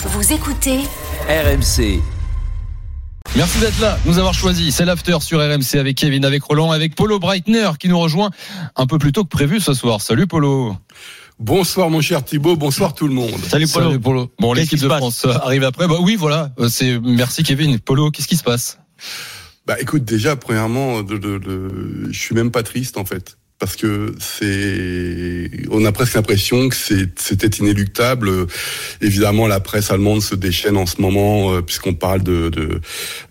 Vous écoutez RMC. Merci d'être là, nous avoir choisi. C'est l'after sur RMC avec Kevin, avec Roland, avec Polo Breitner qui nous rejoint un peu plus tôt que prévu ce soir. Salut Polo. Bonsoir mon cher Thibaut, bonsoir tout le monde. Salut Polo. Bon, l'équipe de France arrive après. Bah oui, voilà. Euh, c'est merci Kevin. Polo, qu'est-ce qui se passe? Bah écoute, déjà premièrement, de, de, de, je suis même pas triste en fait parce que c'est, on a presque l'impression que c'était inéluctable. Évidemment, la presse allemande se déchaîne en ce moment euh, puisqu'on parle de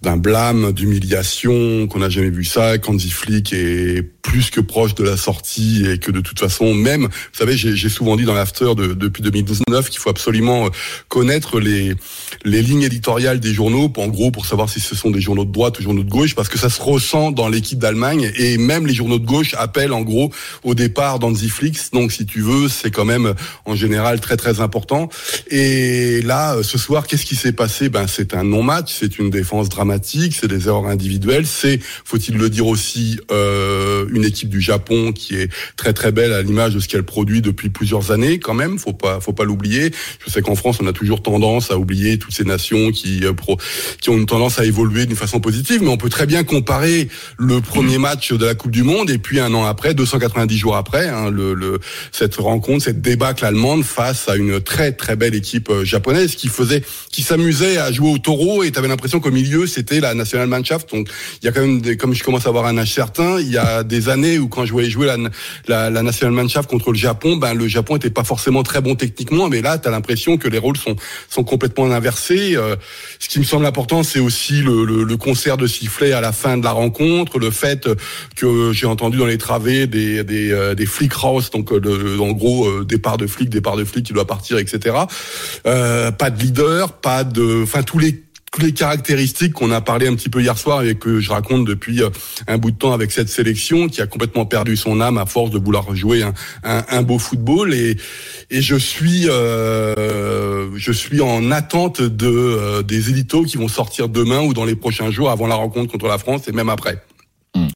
d'un blâme, d'humiliation, qu'on n'a jamais vu ça. Kanzi Flick est plus que proche de la sortie et que de toute façon, même, vous savez, j'ai souvent dit dans l'after de, depuis 2019 qu'il faut absolument euh, connaître les les lignes éditoriales des journaux, en gros, pour savoir si ce sont des journaux de droite ou journaux de gauche, parce que ça se ressent dans l'équipe d'Allemagne et même les journaux de gauche appellent en gros au départ d'Anziflix. Donc si tu veux, c'est quand même en général très très important. Et là, euh, ce soir, qu'est-ce qui s'est passé? Ben c'est un non-match, c'est une défense dramatique, c'est des erreurs individuelles, c'est, faut-il le dire aussi, euh, une équipe du Japon qui est très très belle à l'image de ce qu'elle produit depuis plusieurs années quand même. Faut pas faut pas l'oublier. Je sais qu'en France, on a toujours tendance à oublier toutes ces nations qui euh, pro, qui ont une tendance à évoluer d'une façon positive, mais on peut très bien comparer le premier match de la Coupe du Monde et puis un an après, 290 jours après, hein, le, le, cette rencontre, cette débâcle allemande face à une très très belle équipe euh, japonaise qui faisait, qui s'amusait à jouer au taureau et tu avais l'impression qu'au milieu c'était la Nationalmannschaft. Donc il y a quand même, des, comme je commence à avoir un âge certain, il y a des années où quand je voyais jouer la, la, la Nationalmannschaft contre le Japon, ben le Japon était pas forcément très bon techniquement, mais là tu as l'impression que les rôles sont sont complètement inversés. Euh, ce qui me semble important, c'est aussi le, le, le concert de sifflets à la fin de la rencontre, le fait que j'ai entendu dans les travées des des, euh, des flics house, donc euh, en gros euh, départ de flic, départ de flic qui doit partir, etc. pas de leader, pas de, enfin tous les toutes les caractéristiques qu'on a parlé un petit peu hier soir et que je raconte depuis un bout de temps avec cette sélection qui a complètement perdu son âme à force de vouloir jouer un, beau football et, je suis je suis en attente de des éditos qui vont sortir demain ou dans les prochains jours avant la rencontre contre la France et même après.